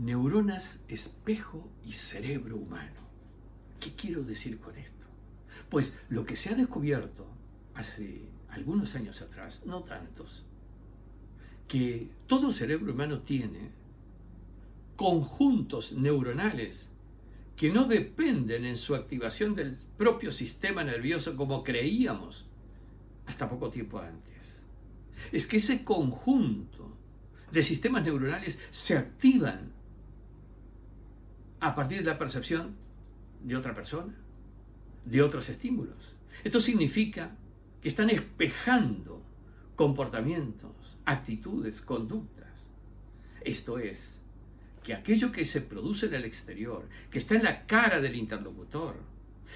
neuronas espejo y cerebro humano. ¿Qué quiero decir con esto? Pues lo que se ha descubierto hace algunos años atrás, no tantos, que todo cerebro humano tiene conjuntos neuronales que no dependen en su activación del propio sistema nervioso como creíamos hasta poco tiempo antes. Es que ese conjunto de sistemas neuronales se activan a partir de la percepción de otra persona, de otros estímulos. Esto significa que están espejando comportamientos, actitudes, conductas. Esto es, que aquello que se produce en el exterior, que está en la cara del interlocutor,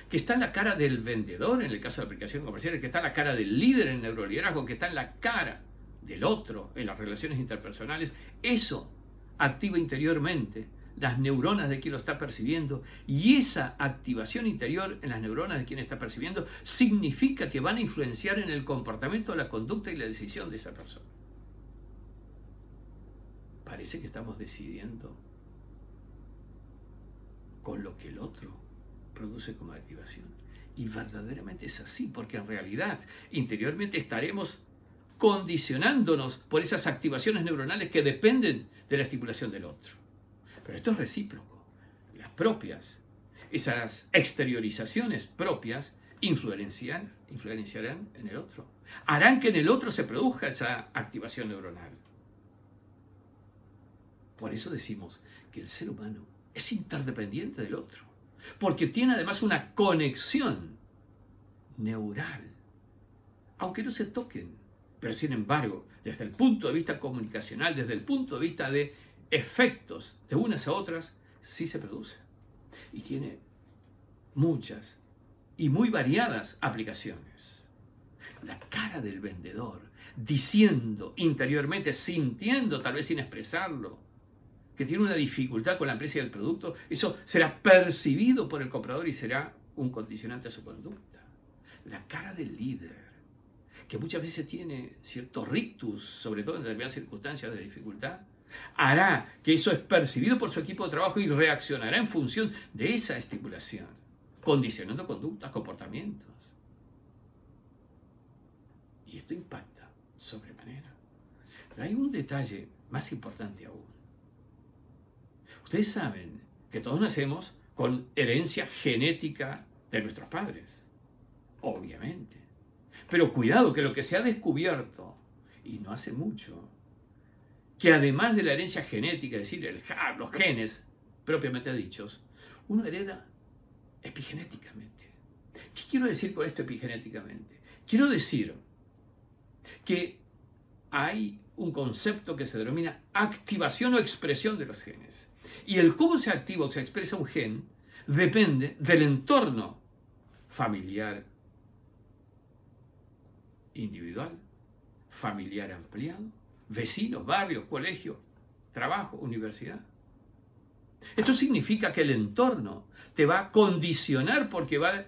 que está en la cara del vendedor en el caso de aplicación comercial, que está en la cara del líder en neuroliderazgo, que está en la cara del otro en las relaciones interpersonales, eso activa interiormente las neuronas de quien lo está percibiendo y esa activación interior en las neuronas de quien está percibiendo significa que van a influenciar en el comportamiento, la conducta y la decisión de esa persona. Parece que estamos decidiendo con lo que el otro produce como activación. Y verdaderamente es así, porque en realidad interiormente estaremos condicionándonos por esas activaciones neuronales que dependen de la estimulación del otro. Pero esto es recíproco. Las propias, esas exteriorizaciones propias, influencian, influenciarán en el otro. Harán que en el otro se produzca esa activación neuronal. Por eso decimos que el ser humano es interdependiente del otro, porque tiene además una conexión neural, aunque no se toquen, pero sin embargo, desde el punto de vista comunicacional, desde el punto de vista de efectos de unas a otras, sí se produce. Y tiene muchas y muy variadas aplicaciones. La cara del vendedor, diciendo interiormente, sintiendo, tal vez sin expresarlo, que tiene una dificultad con la empresa y el producto, eso será percibido por el comprador y será un condicionante a su conducta. La cara del líder, que muchas veces tiene cierto rictus, sobre todo en determinadas circunstancias de dificultad, hará que eso es percibido por su equipo de trabajo y reaccionará en función de esa estimulación, condicionando conductas, comportamientos. Y esto impacta sobremanera. Pero hay un detalle más importante aún. Ustedes saben que todos nacemos con herencia genética de nuestros padres, obviamente. Pero cuidado que lo que se ha descubierto, y no hace mucho, que además de la herencia genética, es decir, el, los genes propiamente dichos, uno hereda epigenéticamente. ¿Qué quiero decir con esto epigenéticamente? Quiero decir que hay un concepto que se denomina activación o expresión de los genes. Y el cómo se activa o se expresa un gen depende del entorno familiar individual, familiar ampliado, vecinos, barrios, colegios, trabajo, universidad. Esto significa que el entorno te va a condicionar porque va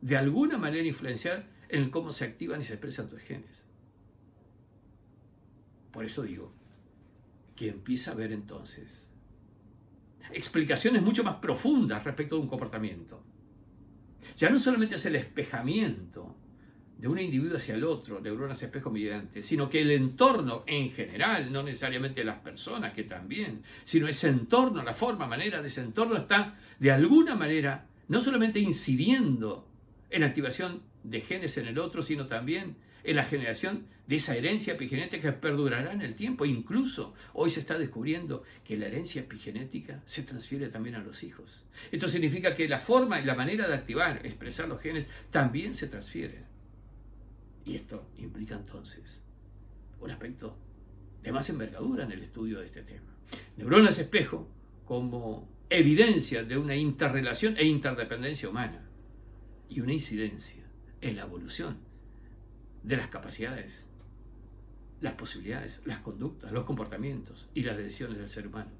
de alguna manera a influenciar en cómo se activan y se expresan tus genes. Por eso digo que empieza a haber entonces explicaciones mucho más profundas respecto de un comportamiento. Ya no solamente es el espejamiento de un individuo hacia el otro, neuronas espejo mediante, sino que el entorno en general, no necesariamente las personas, que también, sino ese entorno, la forma, manera de ese entorno está de alguna manera no solamente incidiendo en la activación de genes en el otro, sino también en la generación de esa herencia epigenética que perdurará en el tiempo. Incluso hoy se está descubriendo que la herencia epigenética se transfiere también a los hijos. Esto significa que la forma y la manera de activar, expresar los genes, también se transfiere. Y esto implica entonces un aspecto de más envergadura en el estudio de este tema. Neuronas espejo como evidencia de una interrelación e interdependencia humana y una incidencia en la evolución de las capacidades, las posibilidades, las conductas, los comportamientos y las decisiones del ser humano.